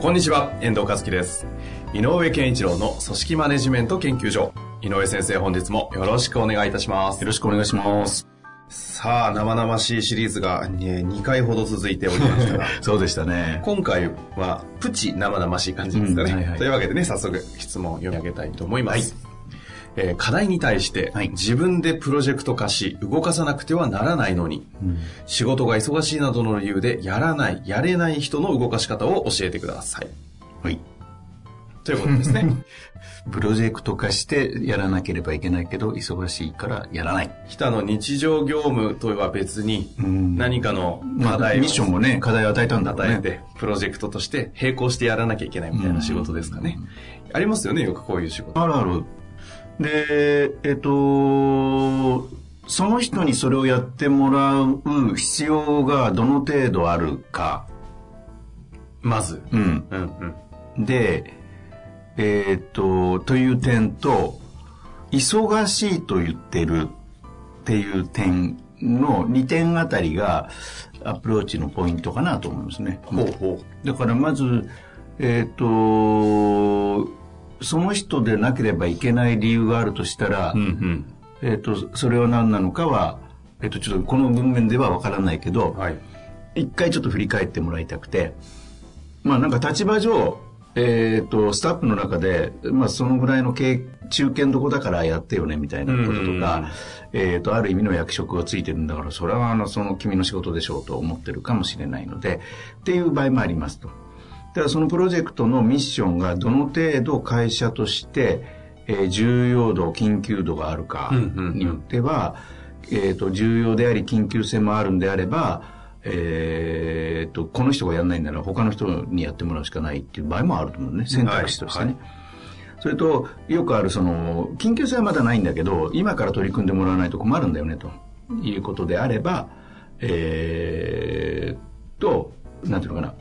こんにちは、遠藤和樹です。井上健一郎の組織マネジメント研究所。井上先生、本日もよろしくお願いいたします。よろしくお願いします。さあ、生々しいシリーズが2回ほど続いておりましたが、そうでしたね。今回はプチ生々しい感じですかね。うんはいはいというわけでね、早速質問を読み上げたいと思います。えー課題に対して、はい自分でプロジェクト化し動かさなくてはならないのに、仕事が忙しいなどの理由でやらない、やれない人の動かし方を教えてください。はい。ということですね。プロジェクト化してやらなければいけないけど、忙しいからやらない。人の日常業務とは別にん何かのまあ、課題をミッションもね、課題を与えたんだろうね。与えて、プロジェクトとして並行してやらなきゃいけないみたいな仕事ですかね。ありますよね、よくこういう仕事。あるある。で、えっと、その人にそれをやってもらう必要がどの程度あるか。まず。うん。うんうん。で、えっと、という点と、忙しいと言ってるっていう点の2点あたりがアプローチのポイントかなと思いますね。ほうほだからまず、えっ、と、その人でなければいけない理由があるとしたら、う。うんうん。えっ、と、それは何なのかは、えっ、と、ちょっとこの文面ではわからないけど、はい。一回ちょっと振り返ってもらいたくて、まあなんか立場上、えっ、と、スタッフの中で、まあそのぐらいの経中堅どこだからやってよねみたいなこととか、えっ、と、ある意味の役職がついてるんだから、それはあの、その君の仕事でしょうと思ってるかもしれないので、っていう場合もありますと。だからそのプロジェクトのミッションがどの程度会社として、えー重要度、緊急度があるかうんうんうん。によっては、えっ、と、重要であり緊急性もあるんであれば、えっ、と、この人がやんないんなら他の人にやってもらうしかないっていう場合もあると思うね。選択肢としてね。はいそれと、よくあるその、緊急性はまだないんだけど、今から取り組んでもらわないと困るんだよね、と。いうことであれば、えー、と、なんていうのかな、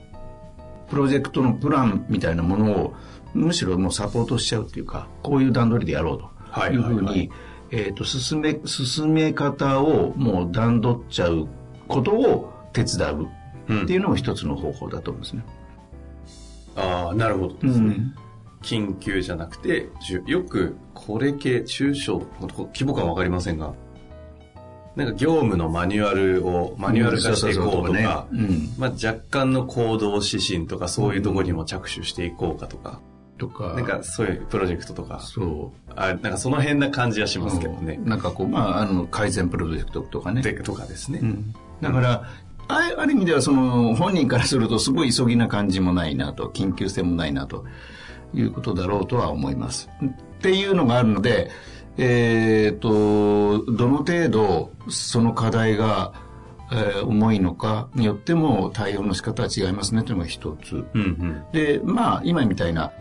プロジェクトのプランみたいなものを、むしろもうサポートしちゃうっていうか、こういう段取りでやろうはいというふうに、はいはいえっ、と、進め、進め方をもう段取っちゃうことを手伝ううんっていうのも一つの方法だと思うんですね。ああ、なるほどですね。緊急じゃなくて、よく、これ系、中小、規模感わかりませんが、なんか業務のマニュアルを、マニュアル化していこうとかまあ若干の行動指針とかそういうところにも着手していこうかとか、とか、なんかそういうプロジェクトとか、そう。あなんかその辺な感じはしますけどね。なんかこう、まあ、あの、改善プロジェクトとかね。でとかですね。うんだから、あある意味ではその本人からするとすごい急ぎな感じもないなと、緊急性もないなということだろうとは思います。っていうのがあるので、えっ、と、どの程度その課題が、えー重いのかによっても対応の仕方は違いますねというのが一つ。うんうん。で、まあ、今みたいな、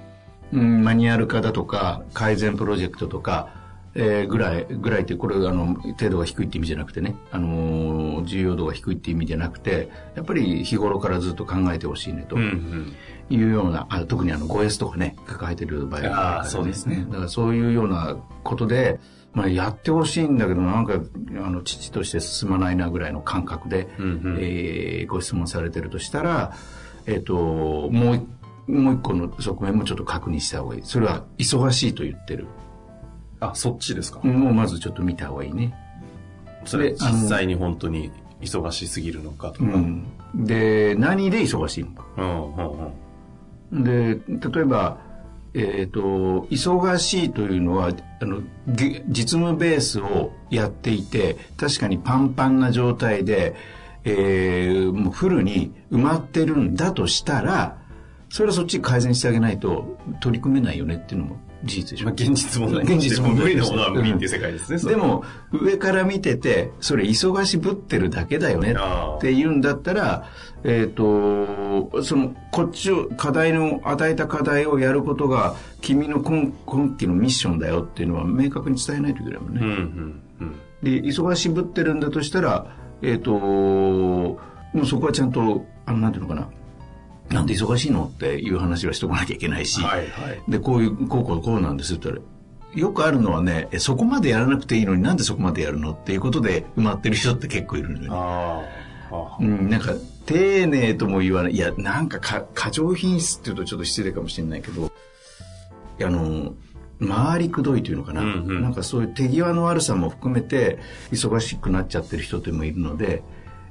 うん、マニュアル化だとか、改善プロジェクトとか、えーぐらい、ぐらいって、これ、あの、程度が低いって意味じゃなくてね、あのー重要度が低いって意味じゃなくて、やっぱり日頃からずっと考えてほしいね、と。いうような、あ特にあの、5S とかね、抱えてる場合があるから、あーそうですねだからそういうようなことで、まあ、やってほしいんだけど、なんか、あの、父として進まないなぐらいの感覚で、うんうんえーご質問されてるとしたら、えっ、と、もう一、もう一個の側面もちょっと確認した方がいい。それは、忙しいと言ってる。あ、そっちですか。もうまずちょっと見た方がいいね。それ実際に本当に忙しすぎるのかとか。うん。で、何で忙しいのか。うんうんうん。で、例えば、えっ、と、忙しいというのは、あの、げ実務ベースをやっていて、確かにパンパンな状態で、えーもうフルに埋まってるんだとしたら、それはそっち改善してあげないと取り組めないよねっていうのも事実でしょ。まあ、現実問題現実問題無理なものは無理っていう世界ですね。でも、上から見てて、それ忙しぶってるだけだよねって言うんだったら、えっ、ー、と、その、こっちを、課題の、与えた課題をやることが、君の今今期のミッションだよっていうのは明確に伝えないといけないもんね。うんうんうん、で、忙しぶってるんだとしたら、えっ、ー、と、もうそこはちゃんと、あの、なんていうのかな、なんで忙しいのっていう話はしておかなきゃいけないし、はいはい、で、こういう、こうこうこうなんですって言ったら、よくあるのはね、そこまでやらなくていいのになんでそこまでやるのっていうことで埋まってる人って結構いるのよ、ね。あうん、なんか、丁寧とも言わない。いや、なんかか、過剰品質っていうとちょっと失礼かもしれないけど、あの、回りくどいというのかな、うんうん、なんかそういう手際の悪さも含めて忙しくなっちゃってる人ってもいるので、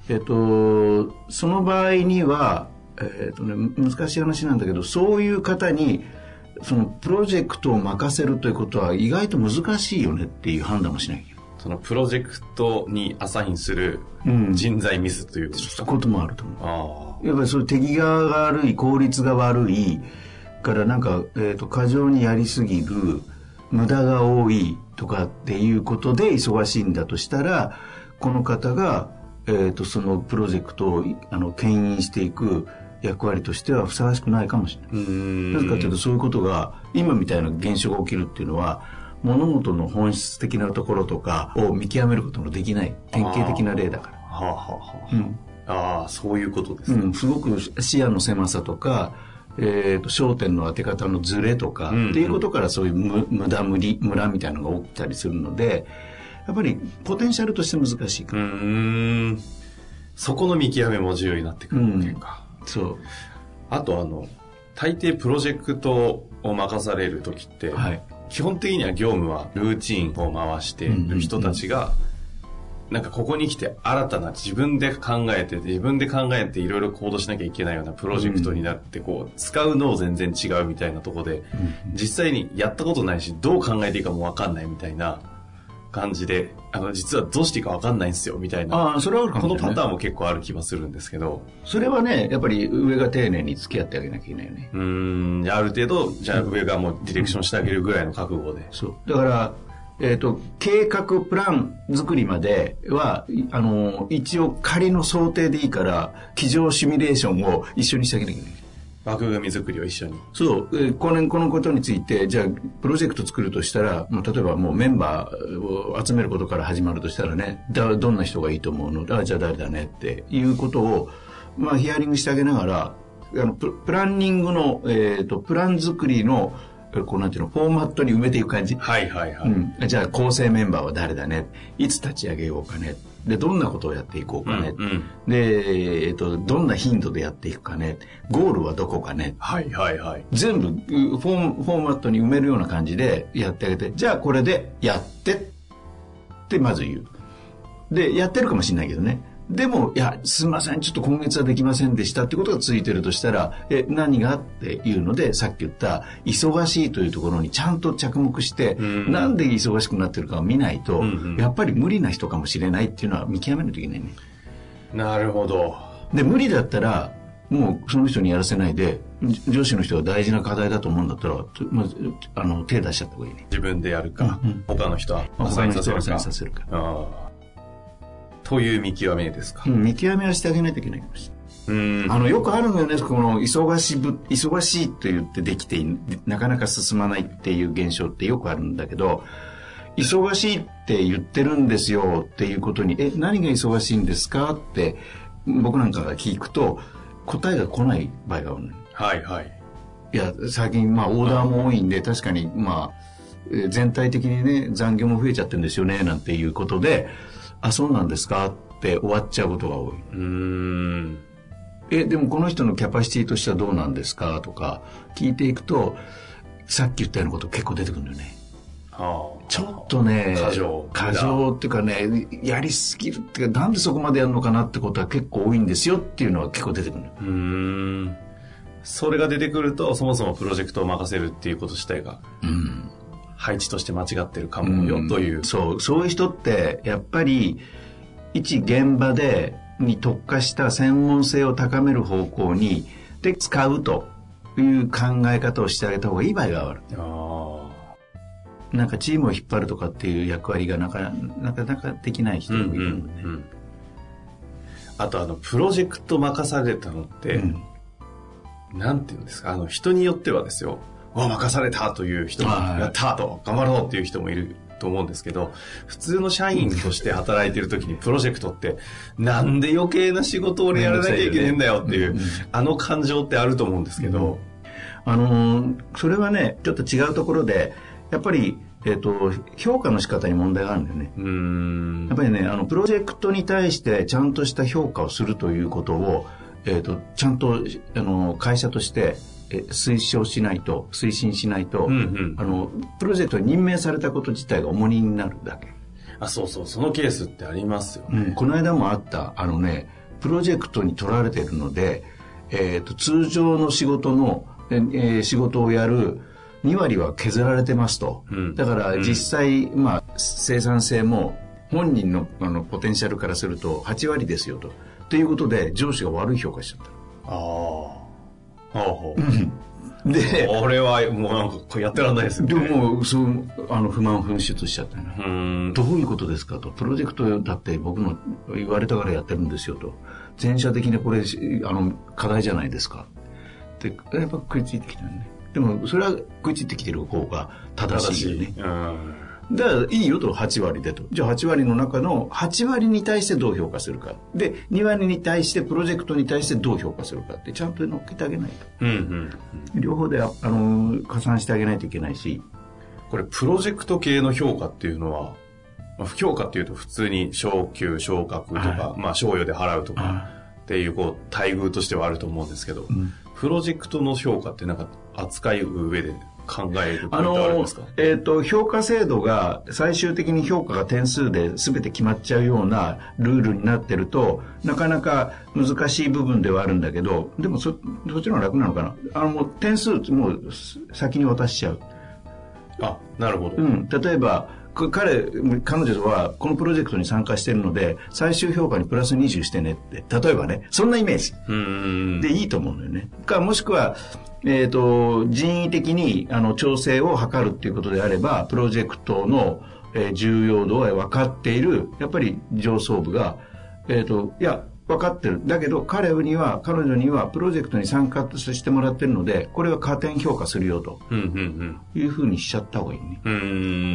えっと、その場合には、えっとね、難しい話なんだけど、そういう方に、そのプロジェクトを任せるということは意外と難しいよねっていう判断もしない。そのプロジェクトにアサインする人材ミスということですか、うん、こともあると思う。やっぱりそういう手際が悪い、効率が悪い、からなんか、えっ、ー、と、過剰にやりすぎる、無駄が多いとかっていうことで忙しいんだとしたら、この方が、えっ、ー、と、そのプロジェクトを、あの、牽引していく役割としてはふさわしくないかもしれない。なぜかというと、そういうことが、今みたいな現象が起きるっていうのは、物事の本質的なところとかを見極めることのできない典型的な例だから。はあ、はあはあ、うん、ああ、そういうことですね。うん、すごく視野の狭さとか、えーと、焦点の当て方のズレとか、うんうん、っていうことからそういう無駄無理ムラみたいなのが起きたりするのでやっぱりポテンシャルとして難しいかうん。そこの見極めも重要になってくるわけか、うん、そう。あとあの大抵プロジェクトを任される時って、はい、基本的には業務はルーチンを回してる人たちが、なんかここに来て新たな自分で考えて自分で考えていろいろ行動しなきゃいけないようなプロジェクトになってこう使うのを全然違うみたいなとこで実際にやったことないしどう考えていいかもわかんないみたいな感じであの実はどうしていいかわかんないんですよみたいな。あそれはあるかも、ね、このパターンも結構ある気はするんですけど。それはねやっぱり上が丁寧に付き合ってあげなきゃいけないよね。うんある程度じゃあ上がもうディレクションしてあげるぐらいの覚悟で、そう。だからえっ、ー、と、計画プラン作りまでは、あの、一応仮の想定でいいから、机上シミュレーションを一緒にしてあげなきゃいけない。枠組み作りを一緒に。そう、えー、このこのことについて、じゃあ、プロジェクト作るとしたら、もう例えばもうメンバーを集めることから始まるとしたらね、だどんな人がいいと思うの？あじゃあ誰だね？っていうことを、まあ、ヒアリングしてあげながら、あのプランニングの、えっ、ー、と、プラン作りの、こうなんていうの、フォーマットに埋めていく感じ？はいはいはい。うん、じゃあ構成メンバーは誰だね？いつ立ち上げようかね？で、どんなことをやっていこうかね。うんうん、で、えっ、と、どんな頻度でやっていくかね。ゴールはどこかね。はいはいはい。全部フォー、フォーマットに埋めるような感じでやってあげて、じゃあこれでやってってまず言う。で、やってるかもしれないけどね。でも、いや、すみません、ちょっと今月はできませんでしたってことがついてるとしたら、え、何がっていうので、さっき言った、忙しいというところにちゃんと着目して、うん、なんで忙しくなってるかを見ないと、うんうん、やっぱり無理な人かもしれないっていうのは見極めないといけないね。なるほど。で、無理だったら、もうその人にやらせないで、上司の人が大事な課題だと思うんだったら、まず、あの、手出しちゃった方がいいね。自分でやるか、うんうん、他の人はアサインさせるか。という見極めですか、うん、見極めはしてあげないといけないかもしれない。あの、よくあるのよね、この、忙しぶ、忙しいと言ってできてなかなか進まないっていう現象ってよくあるんだけど、忙しいって言ってるんですよっていうことに、え、何が忙しいんですかって、僕なんかが聞くと、答えが来ない場合があるの、はいはい。いや、最近、まあ、オーダーも多いんで、確かに、まあ、全体的にね、残業も増えちゃってるんですよね、なんていうことで、あ、そうなんですか？って終わっちゃうことが多い。うん。え、でもこの人のキャパシティとしてはどうなんですか？とか聞いていくと、さっき言ったようなこと結構出てくるんだよね。はあ、ちょっとね、過剰。過剰っていうかね、やりすぎるっていうか、なんでそこまでやるのかなってことは結構多いんですよっていうのは結構出てくるうん。それが出てくると、そもそもプロジェクトを任せるっていうこと自体が、うん、配置として間違ってるかもよという、うん、そう。そういう人ってやっぱり一現場でに特化した専門性を高める方向にで使うという考え方をしてあげた方がいい場合がある。なんかチームを引っ張るとかっていう役割がなかなかなかできない人もいるので、うんうんあとあの、プロジェクト任されたのって、うん。なんていうんですか、あの、人によってはですよ、うわ、任されたという人も、はいやったと、頑張ろうっていう人もいると思うんですけど、普通の社員として働いてる時にプロジェクトって、なんで余計な仕事を俺やらなきゃいけねえんだよっていう、あの感情ってあると思うんですけど、あのーそれはねちょっと違うところでやっぱり、えっと評価の仕方に問題があるんだよね。うーん。やっぱりねあのプロジェクトに対してちゃんとした評価をするということを、えっとちゃんとあの会社としてえ推奨しないと推進しないと、うんうん。あのプロジェクトに任命されたこと自体が重荷になるだけ、あ、そうそう、そのケースってありますよね。うん。この間もあったあのねプロジェクトに取られているので、えー、と通常の仕事の、えー仕事をやる2割は削られてますと、うん。だから実際、まあ、生産性も本人のあのポテンシャルからすると8割ですよと。ということで上司が悪い評価しちゃっああ。ほうほう。たでこれはもうなんかやってらんないですよでね。ももうそうあの不満噴出しちゃったのうーん。どういうことですかと。プロジェクトだって僕の言われたからやってるんですよと。全社的にこれ、あの、課題じゃないですか。って、やっぱ食いついてきたよね。でも、それは食いついてきてる方が正しいよね。うん。だから、いいよと、8割でと。じゃあ、8割の中の8割に対してどう評価するか。で、2割に対して、プロジェクトに対してどう評価するかって、ちゃんと乗っけてあげないと。うんうん。両方で、ああの、加算してあげないといけないし。これ、プロジェクト系の評価っていうのは、まあ、評価っていうと普通に昇給、昇格とか、はまあ、賞与で払うとかっていう、こう、待遇としてはあると思うんですけど、プロジェクトの評価ってなんか扱いう上で考えるあのえっ、と、評価制度が最終的に評価が点数で全て決まっちゃうようなルールになってると、なかなか難しい部分ではあるんだけど、でもそ、そっちの方が楽なのかな？あの、もう点数もう先に渡しちゃう。あ、なるほど。うん。例えば、く彼、彼女はこのプロジェクトに参加してるので、最終評価にプラス20してねって。例えばね、そんなイメージ。でいいと思うんだよね。か、もしくは、えっ、と、人為的に、あの、調整を図るっていうことであれば、プロジェクトの、えー重要度は分かっている、やっぱり上層部が、えっ、と、いや、分かってる。だけど、彼には、彼女には、プロジェクトに参加してもらってるので、これは加点評価するよ、というふうにしちゃった方がいいね。うん。うーん。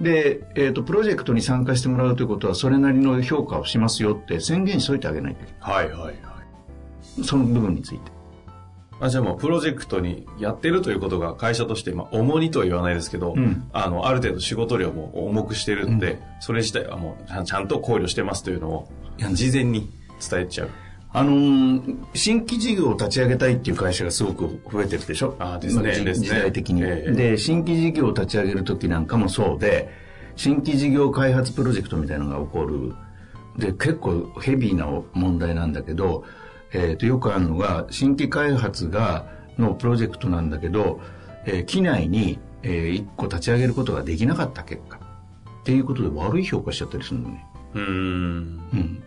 で、えっ、と、プロジェクトに参加してもらうということは、それなりの評価をしますよって宣言しといてあげないといけはいはいはい。ない。その部分について。あじゃあもうプロジェクトにやってるということが会社として、まあ、重荷とは言わないですけど、うんあの、ある程度仕事量も重くしてるんで、それ自体はもうちゃんと考慮してますというのを事前に伝えちゃう。あのー新規事業を立ち上げたいっていう会社がすごく増えてるでしょ？あーですね時代的に、ええで、新規事業を立ち上げる時なんかもそうで、新規事業開発プロジェクトみたいなのが起こる。で、結構ヘビーな問題なんだけど、えっ、と、よくあるのが、新規開発が、のプロジェクトなんだけど、えー機内に、えー一個立ち上げることができなかった結果。っていうことで悪い評価しちゃったりするのね。うーん。うん。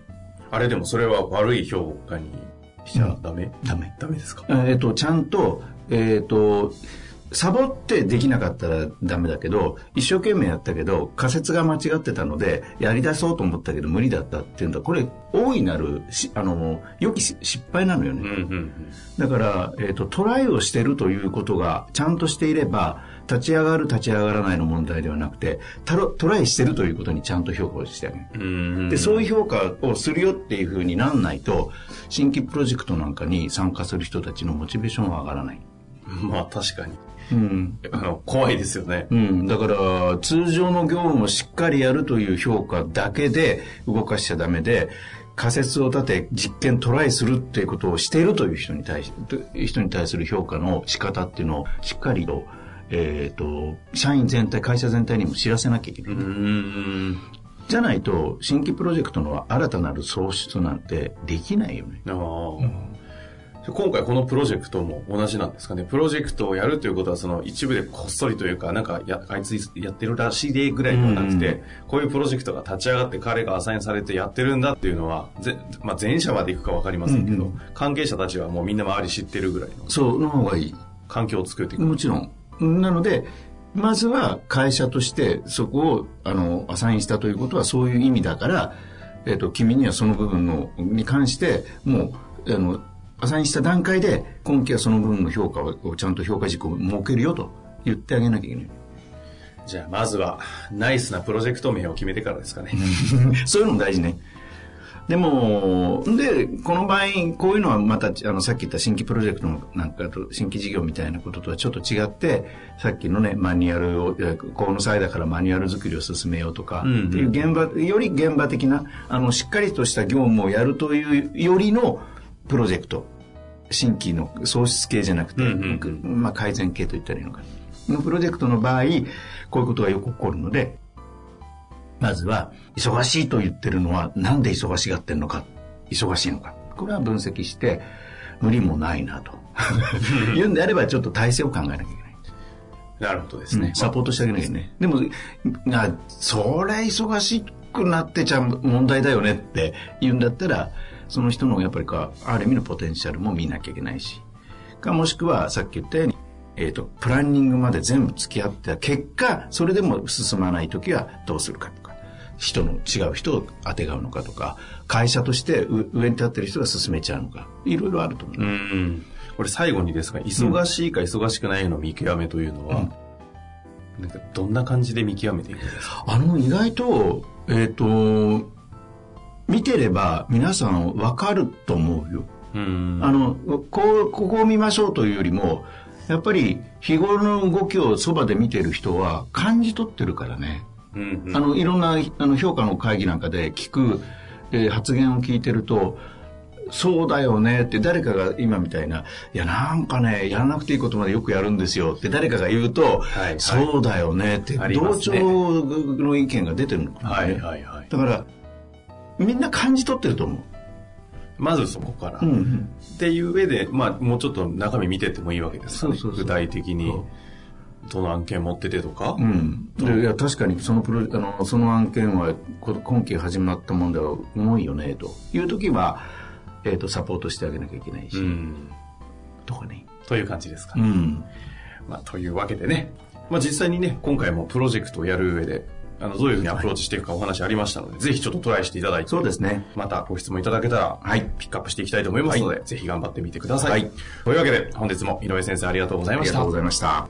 あれでもそれは悪い評価にしちゃダメ、ダメ。ダメですか？えっ、と、ちゃんと、えっ、と、サボってできなかったらダメだけど、一生懸命やったけど、仮説が間違ってたので、やり出そうと思ったけど無理だったっていうんだ。これ、大いなるし、あの、良き失敗なのよね。うんうんだから、えっ、と、トライをしてるということがちゃんとしていれば、立ち上がる、立ち上がらないの問題ではなくて、トライしてるということにちゃんと評価をしてあげる。うん。うーんで、そういう評価をするよっていうふうになんないと、新規プロジェクトなんかに参加する人たちのモチベーションは上がらない。まあ確かに。うん。あの、怖いですよね。うん。だから、通常の業務をしっかりやるという評価だけで動かしちゃダメで、仮説を立て実験トライするっていうことをしているという人に対し、人に対する評価の仕方っていうのをしっかりと、えっ、と、社員全体、会社全体にも知らせなきゃいけない。じゃないと、新規プロジェクトの新たなる創出なんてできないよね。ああ。今回このプロジェクトも同じなんですかね。プロジェクトをやるということは、その一部でこっそりというか、なんかや、あいつやってるらしいでぐらいではなくて、うんこういうプロジェクトが立ち上がって彼がアサインされてやってるんだっていうのは、ぜまあ、全社まで行くかわかりませんけど、うんうん関係者たちはもうみんな周り知ってるぐらいのそう、の方がいい。環境を作っていく。もちろん。なので、まずは会社としてそこをあのアサインしたということはそういう意味だから、えっ、ー、と、君にはその部分のに関してもうあのアサインした段階で今期はその部分の評価をちゃんと評価軸を設けるよと言ってあげなきゃいけない。じゃあまずはナイスなプロジェクト名を決めてからですかね。そういうのも大事ね。でも、で、この場合、こういうのはまた、あの、さっき言った新規プロジェクトのなんかと、新規事業みたいなこととはちょっと違って、さっきのね、マニュアルを、この際だからマニュアル作りを進めようとか、っていう現場、より現場的な、あの、しっかりとした業務をやるというよりのプロジェクト。新規の創出系じゃなくて、うんうん、まあ、改善系と言ったらいいのかな。のプロジェクトの場合、こういうことがよく起こるので、まずは、忙しいと言ってるのは、なんで忙しがってるのか、忙しいのか。これは分析して、無理もないなと。言うんであれば、ちょっと体制を考えなきゃいけない。なるほどですね。うん、サポートしてあげなきゃいけない。でも、なそれ忙しくなってちゃ問題だよねって言うんだったら、その人のやっぱりか、ある意味のポテンシャルも見なきゃいけないし。か、もしくは、さっき言ったように、えっ、ー、と、プランニングまで全部付き合った結果、それでも進まないときはどうするか。人の違う人をあてがうのかとか会社として上に立ってる人が進めちゃうのかいろいろあると思う。うんこれ最後にですが忙しいか忙しくないの見極めというのは、うん、なんかどんな感じで見極めていくんですか？あの意外とえっ、ー、と見てれば皆さん分かると思うよ。うん。あのこうここを見ましょうというよりもやっぱり日頃の動きをそばで見てる人は感じ取ってるからね。うんうん、あのいろんなあの評価の会議なんかで聞く、えー、発言を聞いてるとそうだよねって誰かが今みたいな、いやなんかね、やらなくていいことまでよくやるんですよって誰かが言うと、はいはい、そうだよねって同調の意見が出てるのかな、ね、はいはいはい、だから、みんな感じ取ってると思う。まずそこから。うんうん、っていう上で、まあもうちょっと中身見てってもいいわけですかね。そうそうそう。具体的に。どの案件持っててとか、うん、でいや確かにそのプロあのその案件は今期始まったもんでは重いよねと。いう時は、えーと、サポートしてあげなきゃいけないし、うん、とかね。という感じですかね、うん、まあ、というわけでね、まあ、実際にね今回もプロジェクトをやる上であのどういうふうにアプローチしていくかお話ありましたので、はい、ぜひちょっとトライしていただいて、そうですね。またご質問いただけたら、はい、ピックアップしていきたいと思いますので、はい、ぜひ頑張ってみてください。はい、というわけで、本日も井上先生ありがとうございました。ありがとうございました。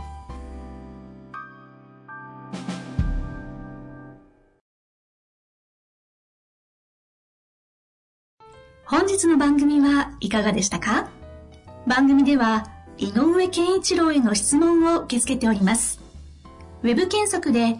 本日の番組はいかがでしたか？番組では井上健一郎への質問を受け付けております。ウェブ検索で